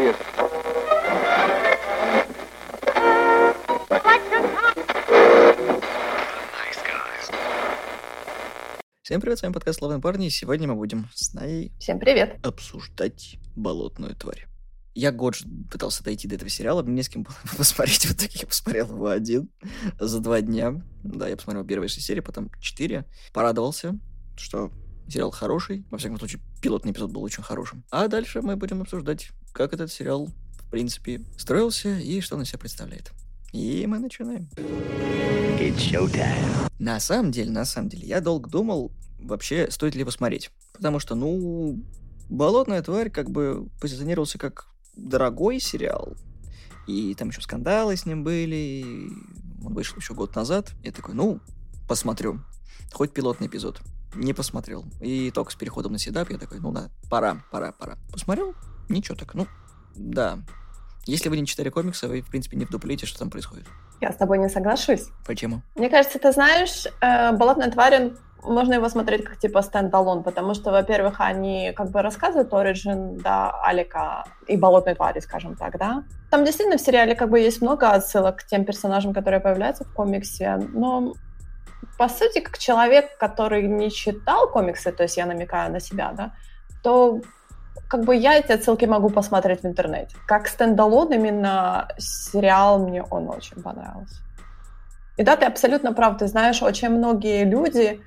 serious. Всем привет, с вами подкаст «Славные парни», и сегодня мы будем с Наей Всем привет. обсуждать «Болотную тварь». Я год пытался дойти до этого сериала, мне не с кем было посмотреть, в итоге я посмотрел его один за два дня. Да, я посмотрел первые шесть серий, потом четыре. Порадовался, что сериал хороший, во всяком случае, пилотный эпизод был очень хорошим. А дальше мы будем обсуждать, как этот сериал, в принципе, строился и что он из себя представляет. И мы начинаем. На самом деле, на самом деле, я долго думал, вообще, стоит ли его смотреть. Потому что, ну, «Болотная тварь» как бы позиционировался как дорогой сериал. И там еще скандалы с ним были. Он вышел еще год назад. Я такой, ну, посмотрю. Хоть пилотный эпизод. Не посмотрел. И только с переходом на седап я такой, ну да, пора, пора, пора. Посмотрел? Ничего так, ну, да. Если вы не читали комиксы, вы, в принципе, не вдуплите, что там происходит. Я с тобой не соглашусь. Почему? Мне кажется, ты знаешь, э, «Болотная тварь», он- можно его смотреть как типа стендалон, потому что, во-первых, они как бы рассказывают оригин, да, Алика и Болотной твари, скажем так, да. Там действительно в сериале как бы есть много отсылок к тем персонажам, которые появляются в комиксе, но по сути, как человек, который не читал комиксы, то есть я намекаю на себя, да, то как бы я эти отсылки могу посмотреть в интернете. Как стендалон именно сериал мне он очень понравился. И да, ты абсолютно прав. Ты знаешь, очень многие люди,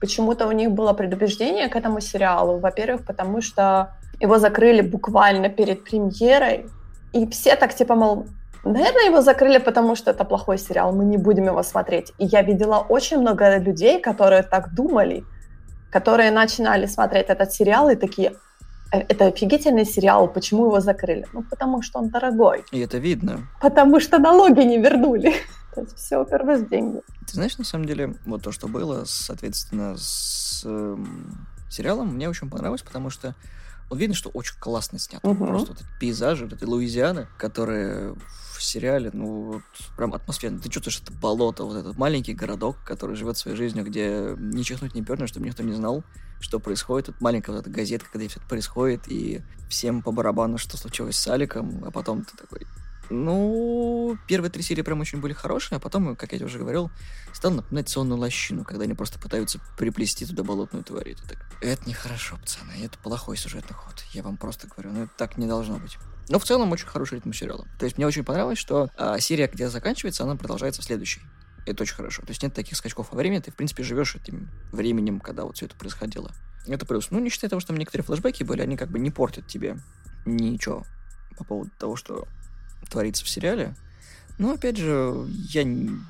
почему-то у них было предубеждение к этому сериалу. Во-первых, потому что его закрыли буквально перед премьерой. И все так типа, мол, наверное, его закрыли, потому что это плохой сериал, мы не будем его смотреть. И я видела очень много людей, которые так думали, которые начинали смотреть этот сериал и такие, «Э, это офигительный сериал, почему его закрыли? Ну, потому что он дорогой, И это видно. потому что налоги не вернули. То есть все уперлось в деньги. Ты знаешь, на самом деле, вот то, что было, соответственно, с эм, сериалом, мне очень понравилось, потому что вот видно, что очень классно снято. Мгм. Просто вот эти пейзажи, вот этой Луизианы, которые в сериале, ну, вот, прям атмосферно. Ты чувствуешь это болото, вот этот маленький городок, который живет своей жизнью, где ни чихнуть, ни пернуть, чтобы никто не знал, что происходит. Тут маленькая вот эта газетка, когда все это происходит, и всем по барабану, что случилось с Аликом, а потом ты такой... Ну, первые три серии прям очень были хорошие, а потом, как я тебе уже говорил, стал напоминать сонную лощину, когда они просто пытаются приплести туда болотную тварь. И ты так, это нехорошо, пацаны, это плохой сюжетный ход. Я вам просто говорю, ну это так не должно быть. Но в целом очень хороший ритм сериала. То есть мне очень понравилось, что а, серия, где заканчивается, она продолжается в следующей. Это очень хорошо. То есть нет таких скачков во времени, ты, в принципе, живешь этим временем, когда вот все это происходило. Это плюс. Ну, не считая того, что там некоторые флешбеки были, они как бы не портят тебе ничего по поводу того, что творится в сериале. Но, опять же, я не-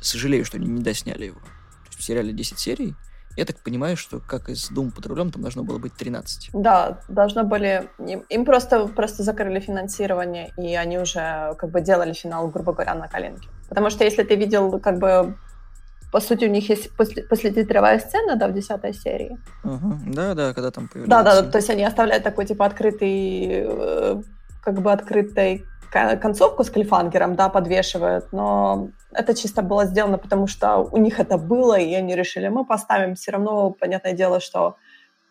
сожалею, что они не досняли его. То есть в сериале 10 серий. Я так понимаю, что как и с Дум патрулем, там должно было быть 13. Да, должно были... Им, им просто, просто закрыли финансирование, и они уже как бы делали финал, грубо говоря, на коленке. Потому что если ты видел, как бы, по сути, у них есть после, послетитровая сцена, да, в десятой серии. Да, да, когда там Да, появляется. да, то есть они оставляют такой, типа, открытый, э, как бы открытой ка- концовку с клифангером, да, подвешивают, но это чисто было сделано, потому что у них это было, и они решили, мы поставим все равно, понятное дело, что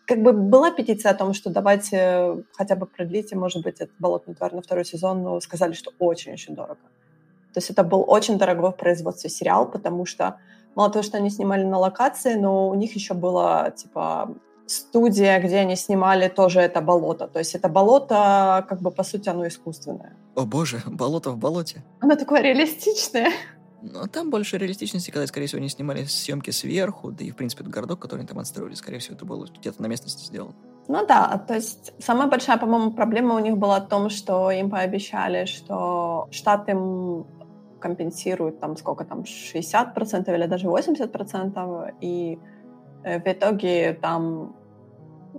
как бы была петиция о том, что давайте хотя бы продлите, может быть, этот «Болотный тварь» на второй сезон, но сказали, что очень-очень дорого. То есть это был очень дорогой в производстве сериал, потому что мало того, что они снимали на локации, но у них еще была, типа, студия, где они снимали тоже это болото. То есть это болото, как бы, по сути, оно искусственное. О боже, болото в болоте. Оно такое реалистичное. Но там больше реалистичности, когда, скорее всего, они снимали съемки сверху, да и, в принципе, этот городок, который они там отстроили, скорее всего, это было где-то на местности сделано. Ну да, то есть самая большая, по-моему, проблема у них была в том, что им пообещали, что штат им компенсирует там сколько там, 60% или даже 80%, и э, в итоге там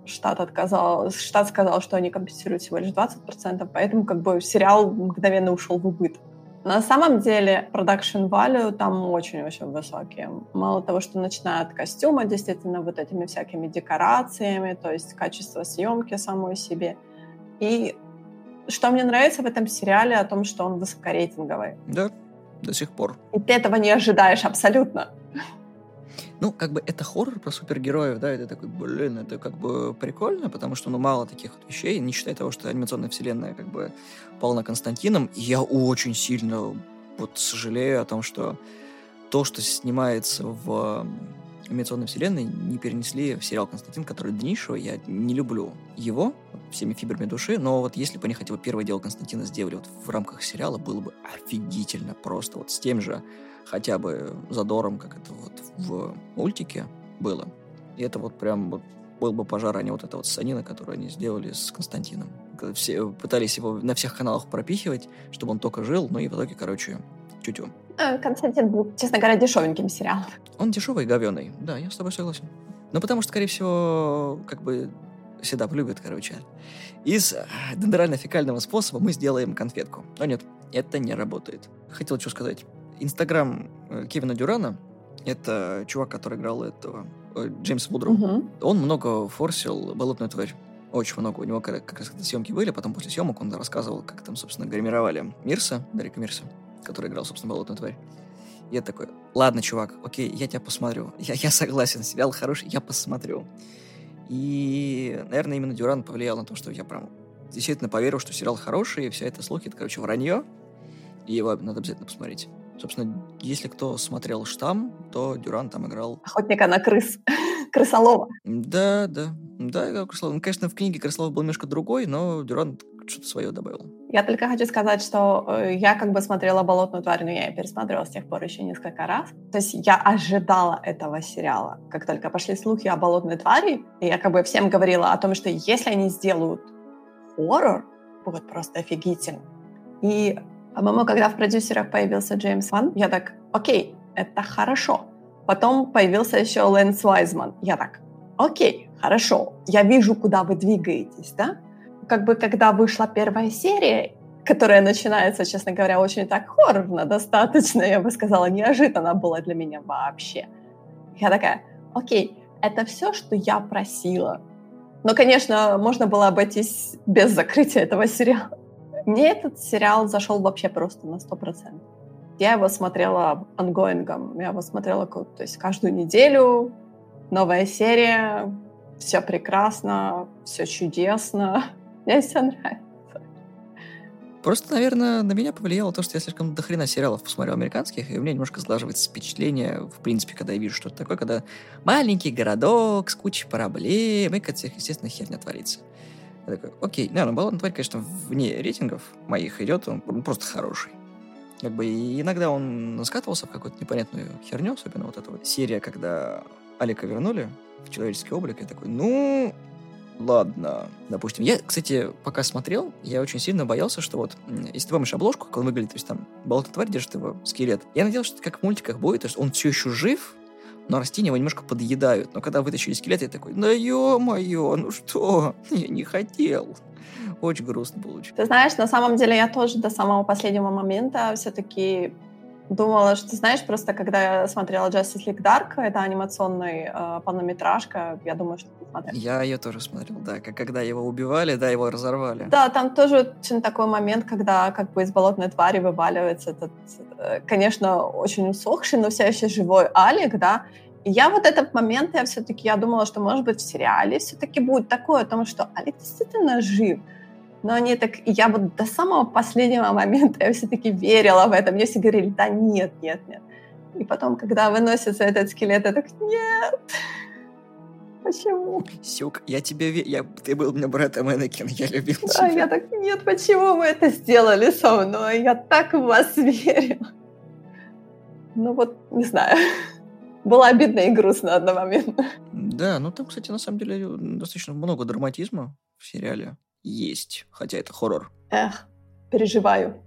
штат отказал, штат сказал, что они компенсируют всего лишь 20%, поэтому как бы сериал мгновенно ушел в убыток. На самом деле production value там очень-очень высокие. Мало того, что начиная от костюма, действительно, вот этими всякими декорациями, то есть качество съемки самой себе. И что мне нравится в этом сериале, о том, что он высокорейтинговый. Да, до сих пор. И ты этого не ожидаешь абсолютно. Ну, как бы это хоррор про супергероев, да, это такой, блин, это как бы прикольно, потому что, ну, мало таких вот вещей, не считая того, что анимационная вселенная как бы полна Константином. И я очень сильно вот сожалею о том, что то, что снимается в анимационной вселенной, не перенесли в сериал «Константин», который днейшего. Я не люблю его всеми фибрами души, но вот если бы они хотя бы первое дело Константина сделали вот в рамках сериала, было бы офигительно просто. Вот с тем же хотя бы задором, как это вот в мультике было. И это вот прям вот был бы пожар, а не вот эта вот санина, которую они сделали с Константином. Все пытались его на всех каналах пропихивать, чтобы он только жил, но и в итоге, короче, тю-тю. Э, Константин был, честно говоря, дешевеньким сериалом. Он дешевый и говеный. Да, я с тобой согласен. Ну, потому что, скорее всего, как бы Седап любит, короче. Из э, дендерально-фекального способа мы сделаем конфетку. Но нет, это не работает. Хотел что сказать. Инстаграм э, Кевина Дюрана, это чувак, который играл этого Джеймс Вудроу, угу. он много форсил «Болотную тварь». Очень много. У него как, как раз съемки были, потом после съемок он рассказывал, как там, собственно, гримировали Мирса, Дарика Мирса который играл, собственно, Болотную тварь. И я такой, ладно, чувак, окей, я тебя посмотрю. Я, я согласен, сериал хороший, я посмотрю. И, наверное, именно Дюран повлиял на то, что я прям действительно поверил, что сериал хороший, и вся эта слухи, это, короче, вранье, и его надо обязательно посмотреть. Собственно, если кто смотрел «Штамм», то Дюран там играл... Охотника на крыс. Крысолова. Да, да. Да, играл Крысолова. Ну, конечно, в книге Крысолов был немножко другой, но Дюран что-то свое добавил. Я только хочу сказать, что э, я как бы смотрела «Болотную тварь», но я ее пересмотрела с тех пор еще несколько раз. То есть я ожидала этого сериала. Как только пошли слухи о «Болотной твари», я как бы всем говорила о том, что если они сделают хоррор, будет просто офигительно. И, по-моему, когда в продюсерах появился Джеймс Ван, я так, окей, это хорошо. Потом появился еще Лэнс Вайзман. Я так, окей, хорошо, я вижу, куда вы двигаетесь, да? как бы когда вышла первая серия, которая начинается, честно говоря, очень так хоррорно достаточно, я бы сказала, неожиданно было для меня вообще. Я такая, окей, это все, что я просила. Но, конечно, можно было обойтись без закрытия этого сериала. Мне этот сериал зашел вообще просто на 100%. Я его смотрела ongoing ом, я его смотрела то есть каждую неделю, новая серия, все прекрасно, все чудесно. Мне все нравится. Просто, наверное, на меня повлияло то, что я слишком дохрена сериалов посмотрел американских, и у меня немножко сглаживается впечатление, в принципе, когда я вижу что-то такое, когда маленький городок с кучей проблем, и какая-то, естественно, херня творится. Я такой, окей, не, ну, тварь, конечно, вне рейтингов моих идет, он просто хороший. Как бы иногда он скатывался в какую-то непонятную херню, особенно вот эта вот серия, когда Алика вернули в человеческий облик, я такой, ну, ладно, допустим. Я, кстати, пока смотрел, я очень сильно боялся, что вот, если ты помнишь обложку, как он выглядит, то есть там болотная тварь держит его скелет. Я надеялся, что как в мультиках будет, то есть он все еще жив, но растения его немножко подъедают. Но когда вытащили скелет, я такой, да ё-моё, ну что, я не хотел. Очень грустно получилось. Ты знаешь, на самом деле я тоже до самого последнего момента все-таки думала, что, знаешь, просто когда я смотрела Justice League Dark, это анимационный э, полнометражка, я думаю, что ты смотрел. Я ее тоже смотрел, да, как когда его убивали, да, его разорвали. Да, там тоже очень такой момент, когда как бы из болотной твари вываливается этот, э, конечно, очень усохший, но все еще живой Алик, да, и я вот этот момент, я все-таки, я думала, что, может быть, в сериале все-таки будет такое, о том, что Алик действительно жив, но они так... Я вот до самого последнего момента я все-таки верила в это. Мне все говорили, да нет, нет, нет. И потом, когда выносится этот скелет, я так, нет. Почему? Сюк, я тебе верю. Ты был мне братом Энакин, я любил да, тебя. я так, нет, почему вы это сделали со мной? Я так в вас верила. Ну вот, не знаю. Было обидно и грустно одновременно. Да, ну там, кстати, на самом деле достаточно много драматизма в сериале есть, хотя это хоррор. Эх, переживаю.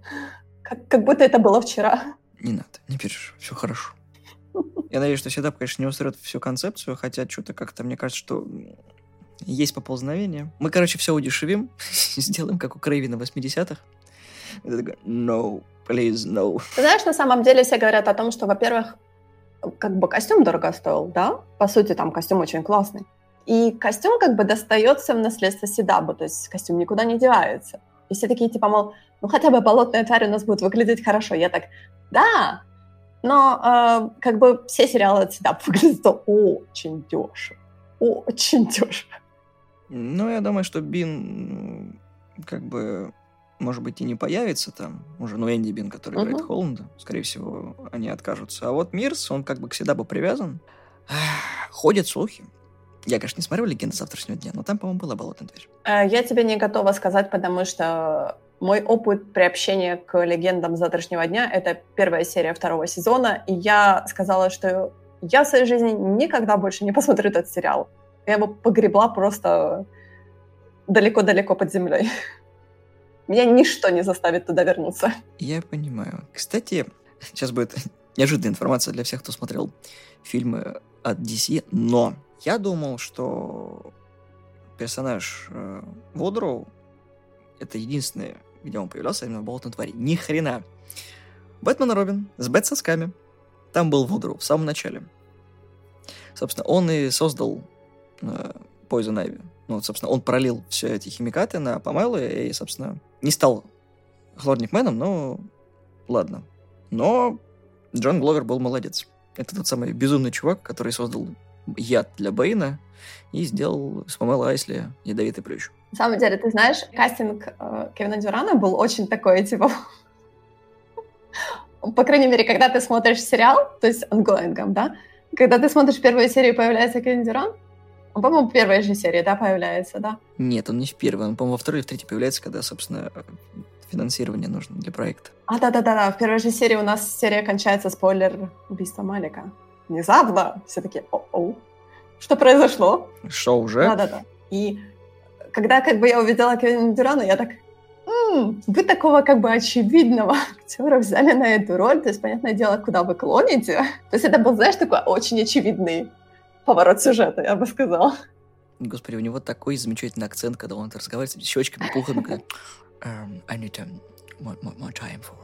Как, как будто это было вчера. Не надо, не переживай, все хорошо. Я надеюсь, что Седап, конечно, не устроит всю концепцию, хотя что-то как-то, мне кажется, что есть поползновение. Мы, короче, все удешевим, сделаем, как у Крейвина в 80-х. No, please, no. Ты знаешь, на самом деле все говорят о том, что, во-первых, как бы костюм дорого стоил, да? По сути, там костюм очень классный. И костюм как бы достается в наследство Седабу, то есть костюм никуда не девается. И все такие типа, мол, ну хотя бы болотная тварь у нас будет выглядеть хорошо. Я так, да, Но э, как бы все сериалы от всегда выглядят очень дешево. Очень дешево. Ну, я думаю, что Бин как бы может быть, и не появится там уже, ну, Энди Бин, который uh-huh. играет Холланда, скорее всего, они откажутся. А вот Мирс, он как бы всегда бы привязан. Ходят слухи. Я, конечно, не смотрел «Легенды завтрашнего дня», но там, по-моему, была болотная дверь. Э, я тебе не готова сказать, потому что мой опыт приобщения к «Легендам завтрашнего дня» — это первая серия второго сезона, и я сказала, что я в своей жизни никогда больше не посмотрю этот сериал. Я его погребла просто далеко-далеко под землей. Меня ничто не заставит туда вернуться. Я понимаю. Кстати, сейчас будет неожиданная информация для всех, кто смотрел фильмы от DC, но я думал, что персонаж э, Водроу это единственное, где он появлялся именно в Болотной твари. Ни хрена. Бэтмен и Робин с бэт-сосками. Там был Вудроу в самом начале. Собственно, он и создал э, Ivy. Ну, собственно, он пролил все эти химикаты на помелу и, собственно, не стал хлорникменом, но ладно. Но Джон Гловер был молодец. Это тот самый безумный чувак, который создал яд для Бэйна и сделал с Памела Айсли ядовитый плющ. На самом деле, ты знаешь, кастинг э, Кевина Дюрана был очень такой, типа... По крайней мере, когда ты смотришь сериал, то есть ongoing ом, да, когда ты смотришь первую серию, появляется Кевин Дюран, он, по-моему, в первой же серии, да, появляется, да? Нет, он не в первой. Он, по-моему, во второй и в третьей появляется, когда, собственно, финансирование нужно для проекта. А, да-да-да, в первой же серии у нас серия кончается спойлер убийства Малика. Внезапно все таки о-оу, что произошло? Что уже? Да-да-да. И когда как бы я увидела Кевина Дюрана, я так, м-м, вы такого как бы очевидного актера взяли на эту роль, то есть, понятное дело, куда вы клоните. То есть это был, знаешь, такой очень очевидный поворот сюжета, я бы сказала. Господи, у него такой замечательный акцент, когда он разговаривает с щечками когда um, I need um, more, more, more time for,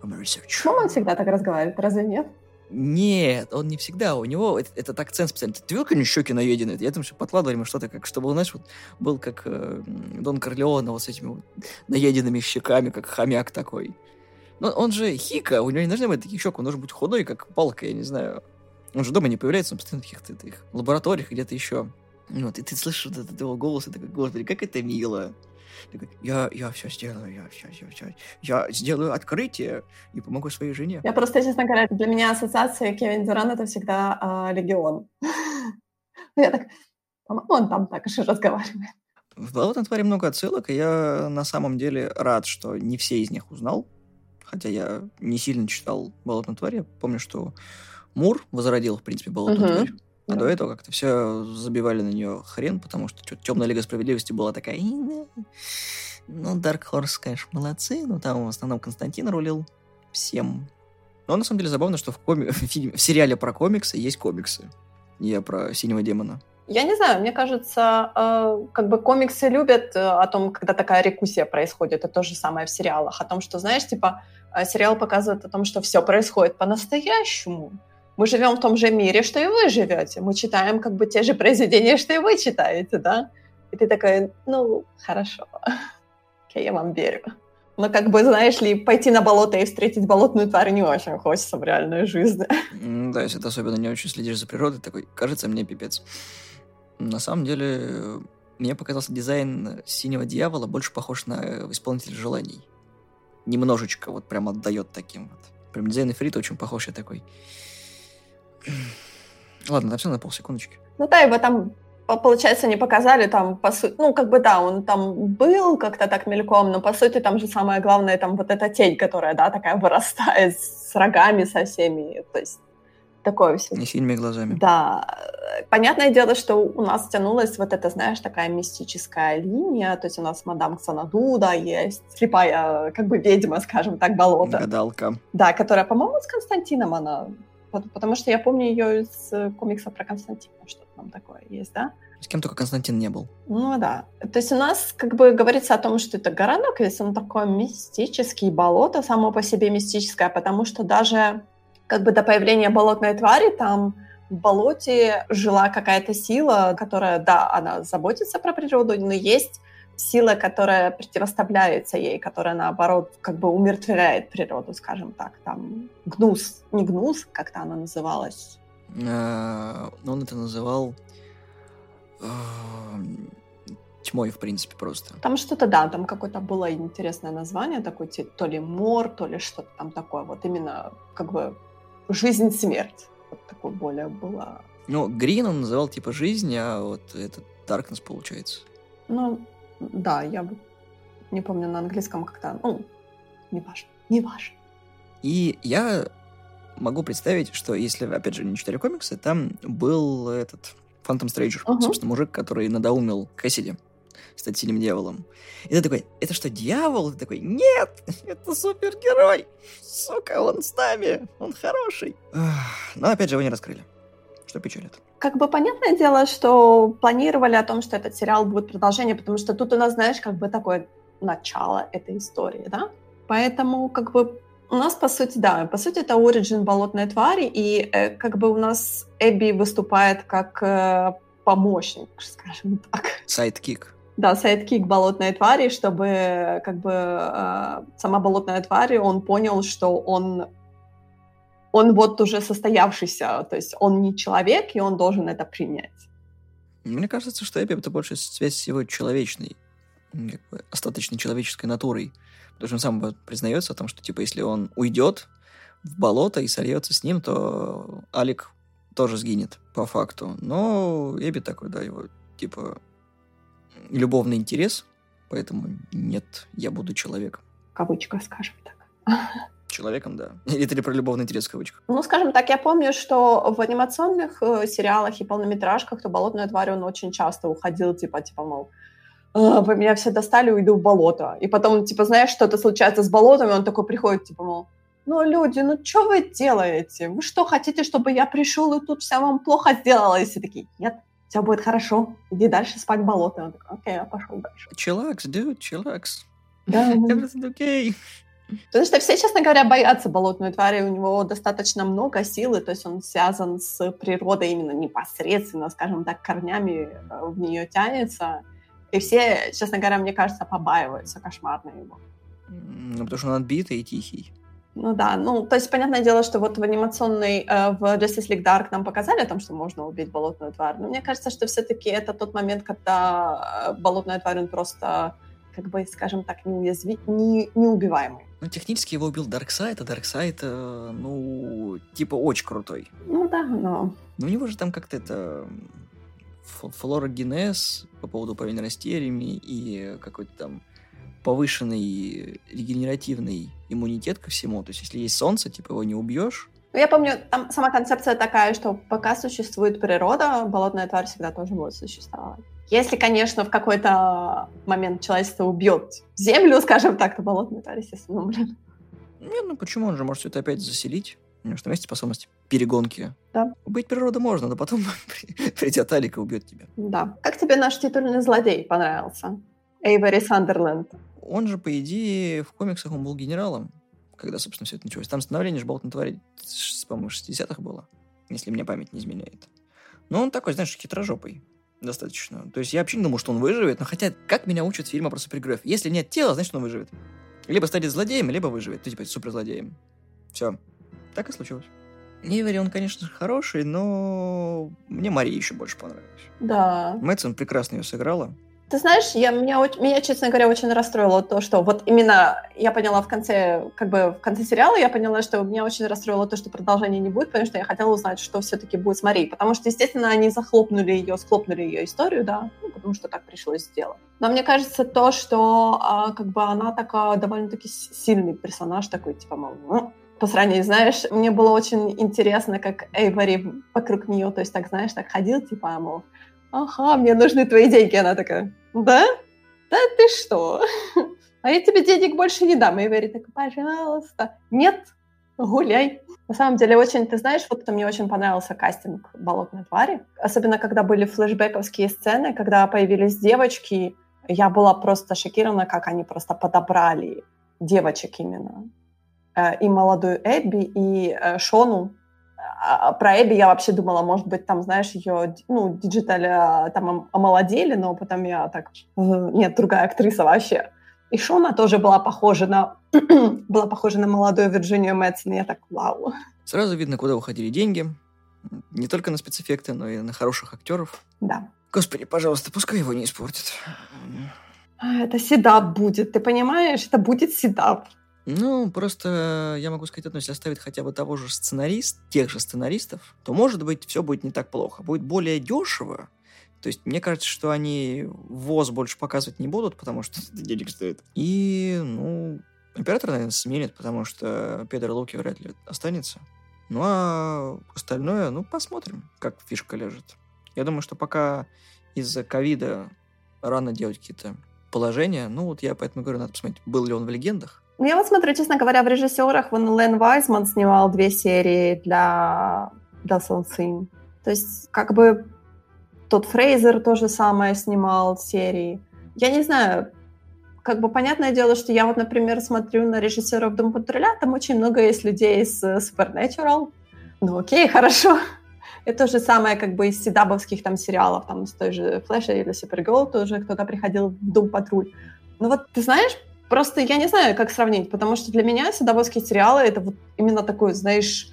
for my research. Ну, он всегда так разговаривает, разве нет? Нет, он не всегда. У него этот, этот акцент специально. Ты видел, как щеки наедены? Я думаю, что подкладывали ему что-то, как, чтобы, знаешь, вот был как э, Дон Корлеона вот с этими вот наеденными щеками, как хомяк такой. Но он же хика, у него не должны быть таких щек, он должен быть худой, как палка, я не знаю. Он же дома не появляется, он постоянно в каких-то этих лабораториях, где-то еще. Вот, и ты слышишь этот его голос, и такой, господи, как это мило. Я, я все сделаю, я все, все, все. Я сделаю открытие и помогу своей жене. Я просто, честно говоря, для меня ассоциация Кевин Дюран это всегда э, Легион. Я так, по-моему, он там так же разговаривает. В «Болотной твари» много отсылок, и я на самом деле рад, что не все из них узнал. Хотя я не сильно читал «Болотную тварь». Я помню, что Мур возродил, в принципе, болотную uh-huh. тварь. А да. до этого как-то все забивали на нее хрен, потому что Темная Лига Справедливости была такая... Ну, Dark Horse, конечно, молодцы, но там в основном Константин рулил всем. Но на самом деле забавно, что в, коми... в, фильме... в сериале про комиксы есть комиксы. Я про Синего Демона. Я не знаю, мне кажется, э, как бы комиксы любят э, о том, когда такая рекуссия происходит, это то же самое в сериалах, о том, что, знаешь, типа, э, сериал показывает о том, что все происходит по-настоящему, мы живем в том же мире, что и вы живете. Мы читаем как бы те же произведения, что и вы читаете, да? И ты такой, ну, хорошо, окей, я вам верю. Но как бы, знаешь ли, пойти на болото и встретить болотную тварь не очень хочется в реальной жизни. Да, если ты особенно не очень следишь за природой, такой, кажется мне пипец. На самом деле, мне показался дизайн синего дьявола больше похож на исполнителя желаний. Немножечко вот прям отдает таким вот. Прям дизайн Эфрита очень похож, я такой. Ладно, там все на полсекундочки. Ну да, его там, получается, не показали там, по сути, ну, как бы, да, он там был как-то так мельком, но, по сути, там же самое главное, там вот эта тень, которая, да, такая вырастает с рогами со всеми, то есть такое все. Не синими глазами. Да. Понятное дело, что у нас тянулась вот эта, знаешь, такая мистическая линия, то есть у нас мадам Ксанаду, да, есть слепая, как бы ведьма, скажем так, болото. Гадалка. Да, которая, по-моему, с Константином она Потому что я помню ее из э, комикса про Константина, что там такое есть, да? С кем только Константин не был. Ну да. То есть у нас как бы говорится о том, что это городок, если он такой мистический, болото само по себе мистическое, потому что даже как бы до появления болотной твари там в болоте жила какая-то сила, которая, да, она заботится про природу, но есть сила, которая противоставляется ей, которая, наоборот, как бы умертвляет природу, скажем так. Там гнус, не гнус, как-то она называлась. А, он это называл тьмой, в принципе, просто. Там что-то, да, там какое-то было интересное название, такое то ли мор, то ли что-то там такое. Вот именно как бы жизнь-смерть. Вот такое более было. Ну, Грин он называл типа жизнь, а вот этот Darkness получается. Ну, да, я не помню на английском как-то, ну, не важно, не важно. И я могу представить, что если, опять же, не читали комиксы, там был этот Фантом Стрейджер, uh-huh. собственно, мужик, который надоумил Кэссиди стать синим дьяволом. И ты такой, это что, дьявол? Ты такой, нет, это супергерой. Сука, он с нами, он хороший. Но опять же его не раскрыли, что печалит. Как бы понятное дело, что планировали о том, что этот сериал будет продолжение, потому что тут у нас, знаешь, как бы такое начало этой истории, да? Поэтому как бы у нас, по сути, да, по сути, это origin болотной твари, и э, как бы у нас Эбби выступает как э, помощник, скажем так. Sidekick. Да, sidekick болотной твари, чтобы как бы э, сама болотная тварь, он понял, что он он вот уже состоявшийся, то есть он не человек, и он должен это принять. Мне кажется, что Эбби это больше связь с его человечной, как бы остаточной человеческой натурой. Потому что он сам признается о том, что, типа, если он уйдет в болото и сольется с ним, то Алик тоже сгинет, по факту. Но Эбби такой, да, его, типа, любовный интерес, поэтому нет, я буду человеком. Кавычка, скажем так. Человеком, да. Или это ли про любовный интерес в кавычках? Ну, скажем так, я помню, что в анимационных э, сериалах и полнометражках то болотная тварь, он очень часто уходил, типа, типа, мол, «А, вы меня все достали, уйду в болото. И потом, типа, знаешь, что-то случается с болотом, и он такой приходит, типа, мол, ну, люди, ну, что вы делаете? Вы что, хотите, чтобы я пришел и тут вся вам плохо сделала? И все такие, нет, все будет хорошо, иди дальше спать в болото. Он такой, окей, я пошел дальше. Чилакс, dude, чилакс. Да. Everything okay. Потому что все, честно говоря, боятся болотной твари, у него достаточно много силы, то есть он связан с природой именно непосредственно, скажем так, корнями э, в нее тянется. И все, честно говоря, мне кажется, побаиваются кошмарно его. Ну, потому что он отбитый и тихий. Ну да, ну, то есть, понятное дело, что вот в анимационной, э, в Justice League Dark нам показали о том, что можно убить болотную тварь, но мне кажется, что все-таки это тот момент, когда э, болотная тварь, он просто, как бы, скажем так, неуязви... не, неубиваемый. Ну, технически его убил Дарксайд, а Дарксайд, э, ну, типа, очень крутой. Ну да, но... Но у него же там как-то это флорогенез по поводу управления растениями и какой-то там повышенный регенеративный иммунитет ко всему. То есть, если есть солнце, типа его не убьешь. Ну, я помню, там сама концепция такая, что пока существует природа, болотная тварь всегда тоже будет существовать. Если, конечно, в какой-то момент человечество убьет землю, скажем так, то болотная тварь, естественно, умрет. Нет, ну почему? Он же может все это опять заселить. У него что есть способность перегонки. Да. Убить природу можно, но потом придет Алика и убьет тебя. Да. Как тебе наш титульный злодей понравился? Эйвори Сандерленд. Он же, по идее, в комиксах он был генералом, когда, собственно, все это началось. Там становление же болотной твари, по-моему, 60-х было, если мне память не изменяет. Но он такой, знаешь, хитрожопый достаточно. То есть я вообще не думал, что он выживет, но хотя, как меня учат фильмы про супергероев, если нет тела, значит, он выживет. Либо станет злодеем, либо выживет. Ну, типа, суперзлодеем. Все. Так и случилось. Эвери, он, конечно, хороший, но мне Мария еще больше понравилась. Да. Мэтсон прекрасно ее сыграла. Ты знаешь, я, меня, меня, честно говоря, очень расстроило то, что вот именно я поняла в конце, как бы в конце сериала, я поняла, что меня очень расстроило то, что продолжения не будет, потому что я хотела узнать, что все-таки будет с Марией. Потому что, естественно, они захлопнули ее, схлопнули ее историю, да, ну, потому что так пришлось сделать. Но мне кажется, то, что а, как бы она такая довольно-таки сильный персонаж, такой, типа, мол, ну, по сравнению, знаешь, мне было очень интересно, как Эйвори вокруг нее, то есть так, знаешь, так ходил, типа, мол, ага, мне нужны твои деньги. Она такая, да? Да ты что? А я тебе денег больше не дам. И говорит, так, пожалуйста. Нет, гуляй. На самом деле, очень, ты знаешь, вот мне очень понравился кастинг «Болотной твари». Особенно, когда были флешбековские сцены, когда появились девочки, я была просто шокирована, как они просто подобрали девочек именно. Э, и молодую Эбби, и э, Шону, про Эбби я вообще думала, может быть, там, знаешь, ее, ну, digitally там омолодили, но потом я так, нет, другая актриса вообще. И Шона тоже была похожа на, была похожа на молодую Вирджинию Мэдсен, я так, вау. Сразу видно, куда уходили деньги. Не только на спецэффекты, но и на хороших актеров. Да. Господи, пожалуйста, пускай его не испортят. А, это седап будет, ты понимаешь? Это будет седап. Ну, просто я могу сказать одно, если оставить хотя бы того же сценарист, тех же сценаристов, то, может быть, все будет не так плохо. Будет более дешево. То есть, мне кажется, что они ВОЗ больше показывать не будут, потому что это денег стоит. И, ну, оператор, наверное, сменит, потому что Педро Луки вряд ли останется. Ну, а остальное, ну, посмотрим, как фишка лежит. Я думаю, что пока из-за ковида рано делать какие-то положения. Ну, вот я поэтому говорю, надо посмотреть, был ли он в легендах. Ну, я вот смотрю, честно говоря, в режиссерах вон Лен Вайсман снимал две серии для, для Сын. То есть, как бы, тот Фрейзер то же самое снимал серии. Я не знаю, как бы понятное дело, что я вот, например, смотрю на режиссеров Дом Патруля, там очень много есть людей с Supernatural. Ну окей, хорошо. Это то же самое как бы из седабовских там сериалов, там с той же Флэша или Супергерл тоже кто-то приходил в Дом Патруль. Ну вот ты знаешь, Просто я не знаю, как сравнить, потому что для меня седоводские сериалы это вот именно такой, знаешь,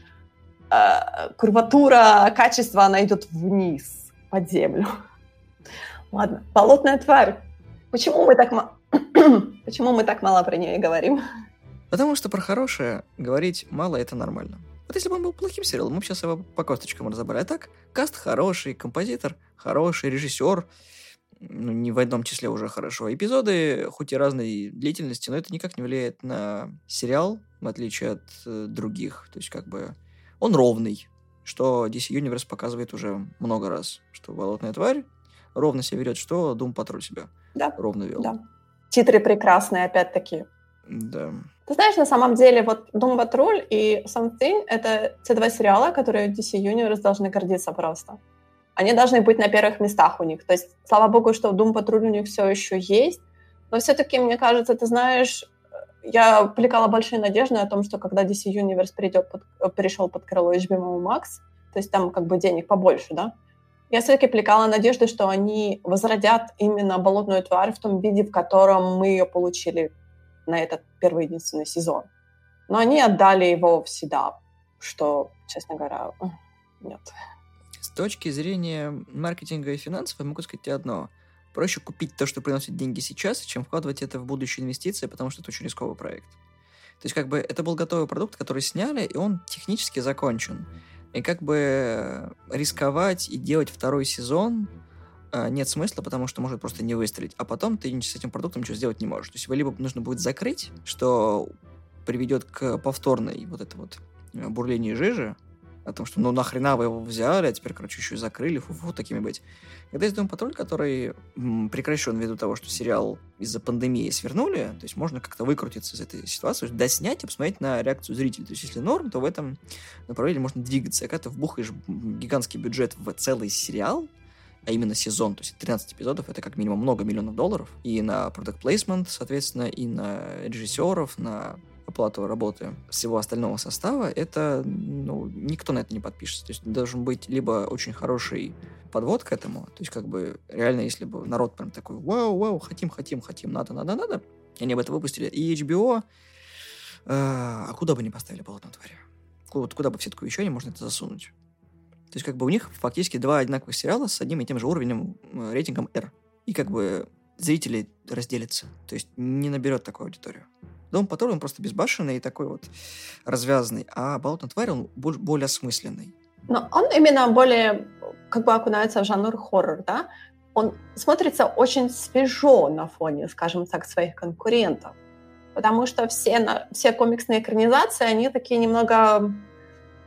э, курватура качества, она идет вниз, под землю. Ладно, болотная тварь. Почему мы так, Почему мы так мало про нее говорим? Потому что про хорошее говорить мало, это нормально. Вот если бы он был плохим сериалом, мы бы сейчас его по косточкам разобрали. А так, каст хороший, композитор хороший, режиссер, ну, не в одном числе уже хорошо. Эпизоды, хоть и разной длительности, но это никак не влияет на сериал, в отличие от э, других. То есть, как бы, он ровный, что DC Universe показывает уже много раз, что «Болотная тварь» ровно себя ведет, что Doom Patrol себя да. ровно вел. Да. Титры прекрасные, опять-таки. Да. Ты знаешь, на самом деле, вот Doom Patrol и Something — это те два сериала, которые DC Universe должны гордиться просто они должны быть на первых местах у них. То есть, слава богу, что Doom Patrol у них все еще есть, но все-таки, мне кажется, ты знаешь, я плекала большие надежды о том, что когда DC Universe перейдет под, перешел под крыло HBO Max, то есть там как бы денег побольше, да, я все-таки плекала надежды, что они возродят именно болотную тварь в том виде, в котором мы ее получили на этот первый единственный сезон. Но они отдали его всегда, что, честно говоря, нет точки зрения маркетинга и финансов я могу сказать одно. Проще купить то, что приносит деньги сейчас, чем вкладывать это в будущие инвестиции, потому что это очень рисковый проект. То есть, как бы, это был готовый продукт, который сняли, и он технически закончен. И как бы рисковать и делать второй сезон э, нет смысла, потому что может просто не выстрелить. А потом ты с этим продуктом ничего сделать не можешь. То есть его либо нужно будет закрыть, что приведет к повторной вот это вот э, бурлению жижи, о том, что ну нахрена вы его взяли, а теперь, короче, еще и закрыли, фу-фу, такими быть. Когда есть Дом Патруль, который прекращен ввиду того, что сериал из-за пандемии свернули, то есть можно как-то выкрутиться из этой ситуации, доснять и посмотреть на реакцию зрителей. То есть если норм, то в этом направлении можно двигаться. И когда ты вбухаешь гигантский бюджет в целый сериал, а именно сезон, то есть 13 эпизодов, это как минимум много миллионов долларов, и на product placement, соответственно, и на режиссеров, на оплату работы всего остального состава, это, ну, никто на это не подпишется. То есть должен быть либо очень хороший подвод к этому, то есть как бы реально, если бы народ прям такой, вау, вау, хотим, хотим, хотим, надо, надо, надо, они об этом выпустили. И HBO, э, а куда бы не поставили полотно твари? Куда, куда бы в сетку еще не можно это засунуть? То есть как бы у них фактически два одинаковых сериала с одним и тем же уровнем, рейтингом R. И как бы зрители разделятся. То есть не наберет такую аудиторию. Дом Патруль, он просто безбашенный и такой вот развязанный, а Болотная тварь, он более осмысленный. Но он именно более как бы окунается в жанр хоррор, да? Он смотрится очень свежо на фоне, скажем так, своих конкурентов. Потому что все, все комиксные экранизации, они такие немного,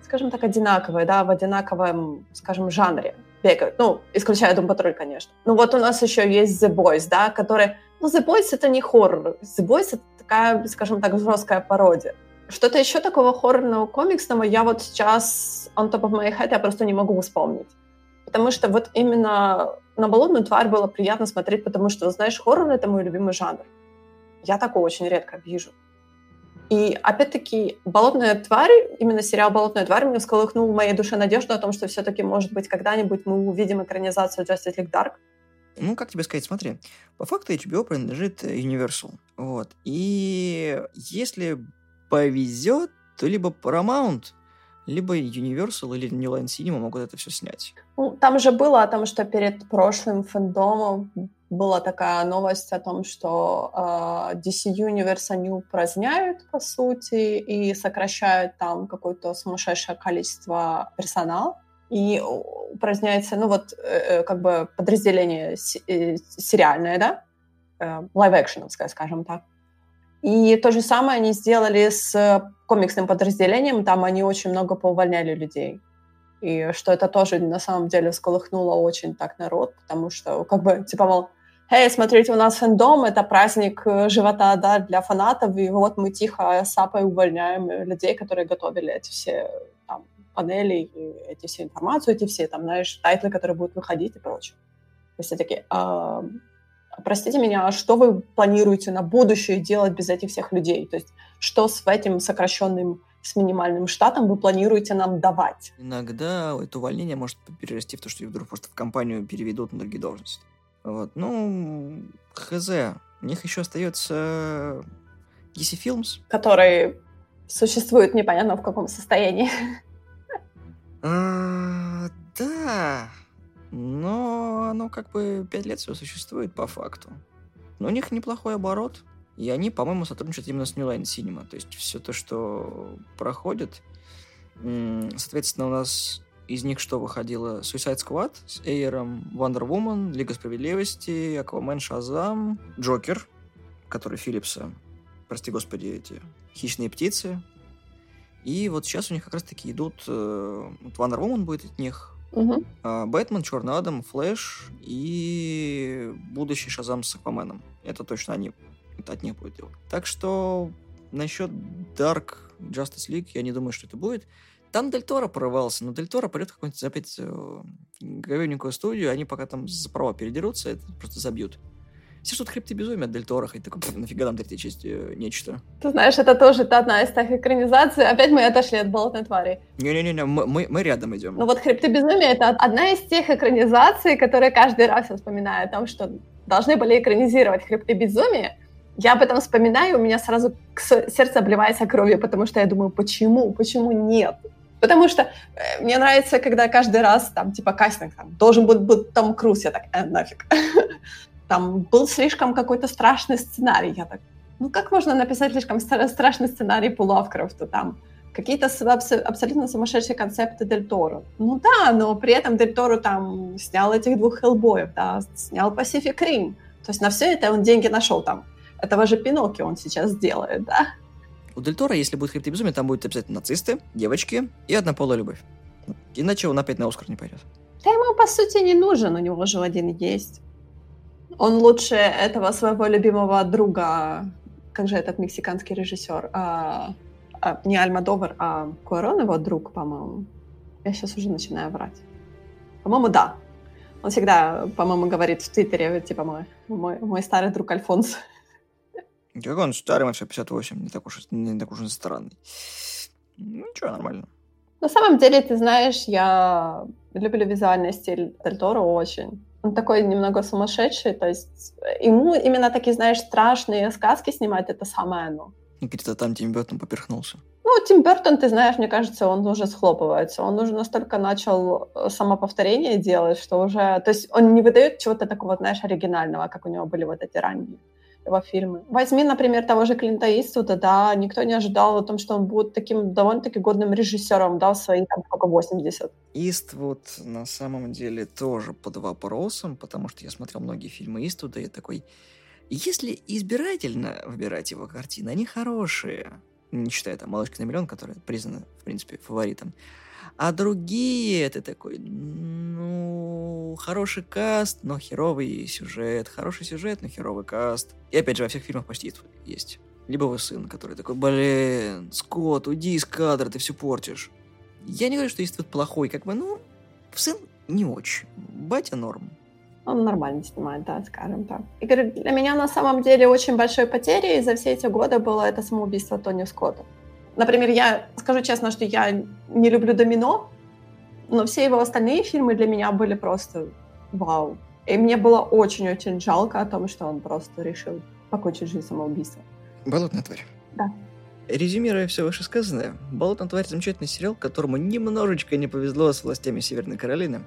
скажем так, одинаковые, да, в одинаковом, скажем, жанре бегают. Ну, исключая Дом Патруль, конечно. Ну, вот у нас еще есть The Boys, да, который... Ну, The Boys — это не хоррор. The Boys — это такая, скажем так, жесткая пародия. Что-то еще такого хоррорного, комиксного я вот сейчас on top of my head я просто не могу вспомнить. Потому что вот именно на «Болотную тварь» было приятно смотреть, потому что, знаешь, хоррор — это мой любимый жанр. Я такого очень редко вижу. И опять-таки, «Болотная тварь», именно сериал «Болотная тварь» мне всколыхнул в моей душе надежду о том, что все-таки, может быть, когда-нибудь мы увидим экранизацию Justice League Dark. Ну, как тебе сказать, смотри, по факту HBO принадлежит Universal, вот, и если повезет, то либо Paramount, либо Universal или New Line Cinema могут это все снять. Ну, там же было о том, что перед прошлым фэндомом была такая новость о том, что э, DC Universe они упраздняют, по сути, и сокращают там какое-то сумасшедшее количество персонала. И упраздняется, ну вот, э, как бы подразделение э, сериальное, да, э, лайв-экшеновское, скажем так. И то же самое они сделали с комиксным подразделением, там они очень много поувольняли людей. И что это тоже на самом деле всколыхнуло очень так народ, потому что, как бы, типа, мол, эй, смотрите, у нас фэндом, это праздник э, живота, да, для фанатов, и вот мы тихо сапой увольняем людей, которые готовили эти все панели, эти все информацию, эти все, там, знаешь, тайтлы, которые будут выходить и прочее. То есть такие, а, простите меня, а что вы планируете на будущее делать без этих всех людей? То есть что с этим сокращенным с минимальным штатом вы планируете нам давать? Иногда это увольнение может перерасти в то, что вдруг просто в компанию переведут на другие должности. Вот. Ну, хз. У них еще остается DC Films. Который существует непонятно в каком состоянии. А, да, но оно как бы пять лет всего существует по факту. Но у них неплохой оборот, и они, по-моему, сотрудничают именно с New Line Cinema. То есть все то, что проходит, соответственно, у нас из них что выходило? Suicide Squad с Эйером, Wonder Woman, Лига Справедливости, Аквамен, Шазам, Джокер, который Филлипса, прости господи, эти Хищные птицы. И вот сейчас у них как раз-таки идут... Э, вот Wonder Woman будет от них, Угу. Бэтмен, Черный Адам, Флэш и будущий Шазам с Акваменом. Это точно они. Это от них будет делать. Так что насчет Dark Justice League я не думаю, что это будет. Там Дель Торо порывался, но Дель Торо пойдет в какую-нибудь опять э, говененькую студию, они пока там за права передерутся, это просто забьют. Все что-то хребты безумия от Дель Торо, хоть такой, нафига нам третья часть э, нечто. Ты знаешь, это тоже та одна из тех экранизаций. Опять мы отошли от болотной твари. Не-не-не, мы, мы, мы рядом идем. Ну вот хребты безумия это одна из тех экранизаций, которые каждый раз я вспоминаю о том, что должны были экранизировать хребты безумия, я об этом вспоминаю, у меня сразу сердце обливается кровью, потому что я думаю, почему, почему нет? Потому что э, мне нравится, когда каждый раз там, типа, кастинг там, должен быть, быть Том Круз, я так, э, нафиг. там был слишком какой-то страшный сценарий, я так, ну как можно написать слишком страшный сценарий по Лавкрафту, там, какие-то абсолютно сумасшедшие концепты Дель Торо. Ну да, но при этом Дель Торо там снял этих двух Хеллбоев, да, снял Pacific Rim. То есть на все это он деньги нашел там. Этого же Пиноккио он сейчас делает, да. У Дель Торо, если будет хребты безумия, там будет обязательно нацисты, девочки и однополая любовь. Иначе он опять на Оскар не пойдет. Да ему, по сути, не нужен, у него же один есть. Он лучше этого своего любимого друга, как же этот мексиканский режиссер, а, а, не Альмадовар, а Куарон его друг, по-моему. Я сейчас уже начинаю врать. По-моему, да. Он всегда, по-моему, говорит в Твиттере, типа, мой, мой, мой старый друг Альфонс. Какой он старый, вообще 58, не так уж, не так уж он странный. Ну, ничего, нормально. На самом деле, ты знаешь, я люблю визуальный стиль Дель Торо очень. Он такой немного сумасшедший, то есть ему именно такие, знаешь, страшные сказки снимать, это самое оно. И где-то там Тим Бертон поперхнулся. Ну, Тим Бертон, ты знаешь, мне кажется, он уже схлопывается. Он уже настолько начал э, самоповторение делать, что уже... То есть он не выдает чего-то такого, знаешь, оригинального, как у него были вот эти ранние его фильмы. Возьми, например, того же Клинта Иствуда, да, никто не ожидал о том, что он будет таким довольно-таки годным режиссером, да, в свои, там, сколько, 80. Иствуд на самом деле тоже под вопросом, потому что я смотрел многие фильмы Иствуда, и такой, если избирательно выбирать его картины, они хорошие, не считая там «Малышка на миллион», которая признана, в принципе, фаворитом, а другие, ты такой, ну, хороший каст, но херовый сюжет. Хороший сюжет, но херовый каст. И опять же, во всех фильмах почти есть. Либо вы сын, который такой, блин, Скотт, уйди из кадра, ты все портишь. Я не говорю, что тут плохой, как бы, ну, сын не очень. Батя норм. Он нормально снимает, да, скажем так. И говорю, для меня на самом деле очень большой потерей за все эти годы было это самоубийство Тони Скотта. Например, я скажу честно, что я не люблю «Домино», но все его остальные фильмы для меня были просто вау. И мне было очень-очень жалко о том, что он просто решил покончить жизнь самоубийством. Болотная тварь. Да. Резюмируя все вышесказанное, «Болотная тварь» — замечательный сериал, которому немножечко не повезло с властями Северной Каролины.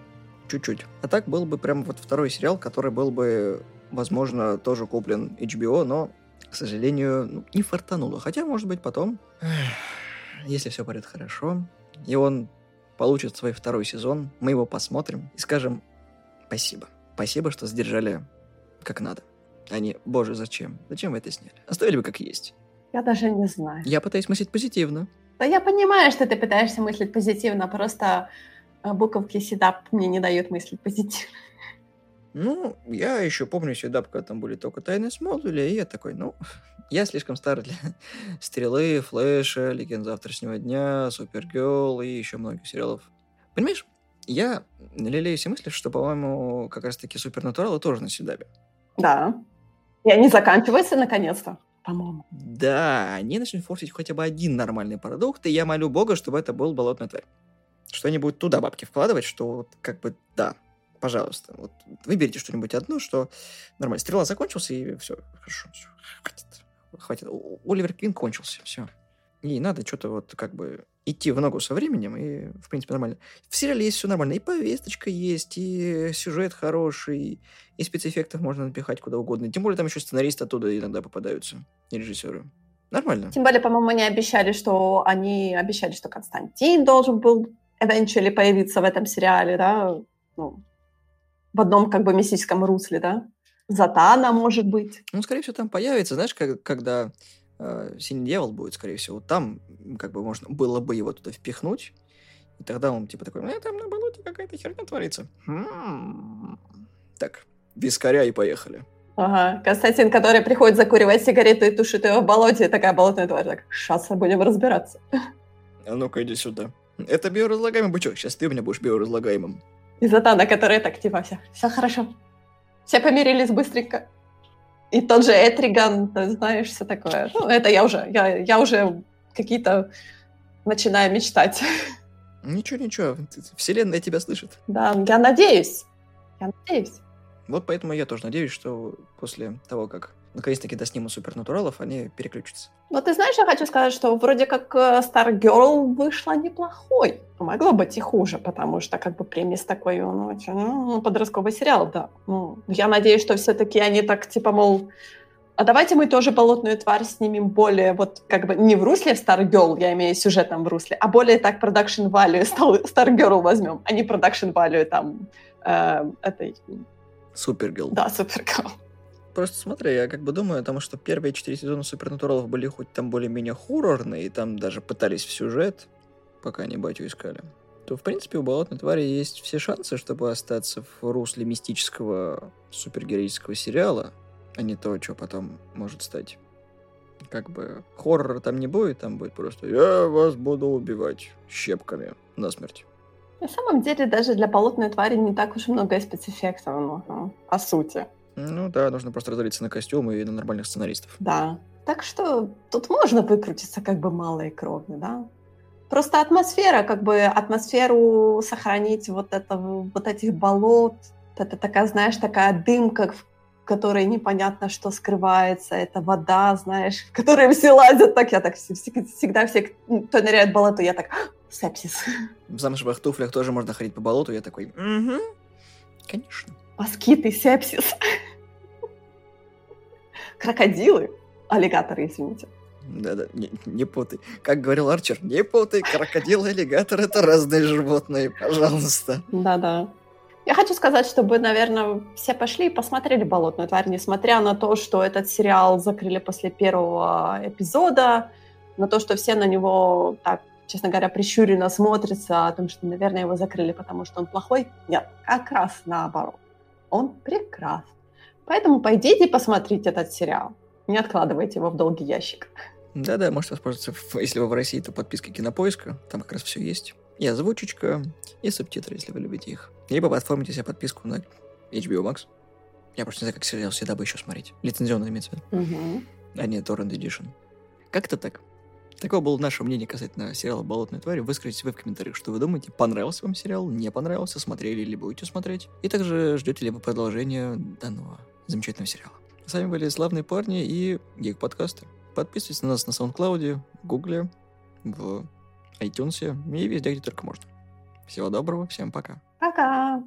Чуть-чуть. А так был бы прям вот второй сериал, который был бы, возможно, тоже куплен HBO, но, к сожалению, ну, не фартануло. Хотя, может быть, потом, если все пойдет хорошо, и он получит свой второй сезон, мы его посмотрим и скажем спасибо. Спасибо, что сдержали как надо. Они, боже, зачем? Зачем вы это сняли? Оставили бы как есть. Я даже не знаю. Я пытаюсь мыслить позитивно. Да я понимаю, что ты пытаешься мыслить позитивно, просто э, буковки седап мне не дают мыслить позитивно. Ну, я еще помню седап, когда там были только тайны Смолвиля, и я такой, ну, я слишком стар для Стрелы, Флэша, Легенд завтрашнего дня, Супергерл и еще многих сериалов. Понимаешь, я лелею все мысли, что, по-моему, как раз-таки Супернатуралы тоже на седапе. Да. И они заканчиваются наконец-то по-моему. Да, они начнут форсить хотя бы один нормальный продукт, и я молю бога, чтобы это был болотный тварь. Что они будут туда бабки вкладывать, что вот как бы да, пожалуйста, вот выберите что-нибудь одно, что нормально. Стрела закончился, и все, хорошо, все, хватит, хватит. Оливер Квин кончился, все. И надо что-то вот как бы идти в ногу со временем, и, в принципе, нормально. В сериале есть все нормально. И повесточка есть, и сюжет хороший, и спецэффектов можно напихать куда угодно. Тем более там еще сценаристы оттуда иногда попадаются, и режиссеры. Нормально. Тем более, по-моему, они обещали, что они обещали, что Константин должен был eventually появиться в этом сериале, да, ну, в одном как бы мистическом русле, да. Затана, может быть. Ну, скорее всего, там появится, знаешь, как, когда э, Синий Дьявол будет, скорее всего, там как бы можно было бы его туда впихнуть, и тогда он типа такой, э, там на болоте какая-то херня творится. М-м-м. Так, вискаря и поехали. Ага, Константин, который приходит закуривать сигарету и тушит ее в болоте, такая болотная тварь, так, сейчас будем разбираться. А ну-ка, иди сюда. Это биоразлагаемый бычок, сейчас ты у меня будешь биоразлагаемым. И Затана, которая так, типа, все, все хорошо. Все помирились быстренько. И тот же Этриган, знаешь, все такое. Ну, это я уже, я, я уже какие-то начинаю мечтать. Ничего, ничего, вселенная тебя слышит. Да, я надеюсь. Я надеюсь. Вот поэтому я тоже надеюсь, что после того, как наконец-таки доснимут супернатуралов, они переключатся. Ну, ты знаешь, я хочу сказать, что вроде как э, Stargirl вышла неплохой. Могло быть и хуже, потому что как бы премис такой, он очень ну, подростковый сериал, да. Ну, я надеюсь, что все-таки они так, типа, мол, а давайте мы тоже болотную тварь снимем более, вот как бы не в русле Stargirl, я имею сюжетом в русле, а более так production value Stargirl возьмем, а не production value там э, этой... Супергирл. Да, Супергирл. Просто смотри, я как бы думаю о том, что первые четыре сезона Супернатуралов были хоть там более-менее хоррорные, и там даже пытались в сюжет, пока они батю искали, то, в принципе, у Болотной Твари есть все шансы, чтобы остаться в русле мистического супергероического сериала, а не то, что потом может стать. Как бы хоррора там не будет, там будет просто «Я вас буду убивать щепками насмерть». На самом деле, даже для болотной твари не так уж много спецэффектов нужно, по сути. Ну да, нужно просто разделиться на костюмы и на нормальных сценаристов. Да. Так что тут можно выкрутиться как бы мало и кровно, да? Просто атмосфера, как бы атмосферу сохранить вот, это, вот этих болот, это такая, знаешь, такая дымка, в которой непонятно, что скрывается, это вода, знаешь, в которой все лазят, так я так всегда все, кто ныряет в болото, я так, сепсис. В замшевых туфлях тоже можно ходить по болоту, я такой, угу, конечно. Москиты, сепсис. Крокодилы. Аллигаторы, извините. Да-да, не, не путай. Как говорил Арчер, не путай, крокодил и аллигатор — это разные животные, пожалуйста. Да-да. Я хочу сказать, чтобы, наверное, все пошли и посмотрели «Болотную тварь», несмотря на то, что этот сериал закрыли после первого эпизода, на то, что все на него так честно говоря, прищуренно смотрится о том, что, наверное, его закрыли, потому что он плохой. Нет, как раз наоборот. Он прекрасен. Поэтому пойдите и посмотрите этот сериал. Не откладывайте его в долгий ящик. Да-да, можете воспользоваться, если вы в России, то подпиской Кинопоиска. Там как раз все есть. И озвучечка, и субтитры, если вы любите их. Либо оформите себе подписку на HBO Max. Я просто не знаю, как сериал всегда бы еще смотреть. Лицензионно имеется в виду, Мгм. а не Torrent Edition. Как-то так. Такое было наше мнение касательно сериала «Болотные твари». Выскажите вы в комментариях, что вы думаете. Понравился вам сериал, не понравился, смотрели или будете смотреть. И также ждете ли вы продолжения данного замечательного сериала. С вами были славные парни и Гик подкасты. Подписывайтесь на нас на SoundCloud, Гугле, в iTunes и везде, где только можно. Всего доброго, всем пока. Пока.